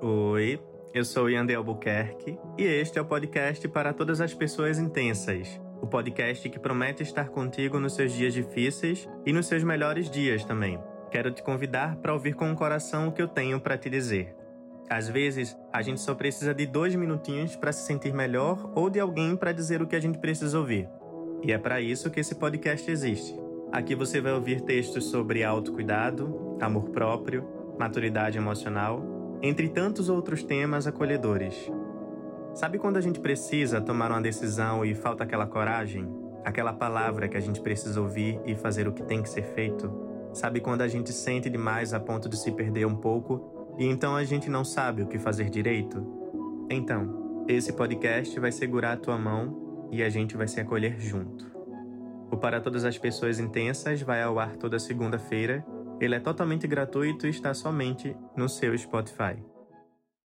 Oi, eu sou Yandel Albuquerque e este é o podcast para todas as pessoas intensas. O podcast que promete estar contigo nos seus dias difíceis e nos seus melhores dias também. Quero te convidar para ouvir com o coração o que eu tenho para te dizer. Às vezes, a gente só precisa de dois minutinhos para se sentir melhor ou de alguém para dizer o que a gente precisa ouvir. E é para isso que esse podcast existe. Aqui você vai ouvir textos sobre autocuidado, amor próprio, maturidade emocional, entre tantos outros temas acolhedores. Sabe quando a gente precisa tomar uma decisão e falta aquela coragem? Aquela palavra que a gente precisa ouvir e fazer o que tem que ser feito? Sabe quando a gente sente demais a ponto de se perder um pouco e então a gente não sabe o que fazer direito? Então, esse podcast vai segurar a tua mão e a gente vai se acolher junto. O Para Todas as Pessoas Intensas vai ao ar toda segunda-feira. Ele é totalmente gratuito e está somente no seu Spotify.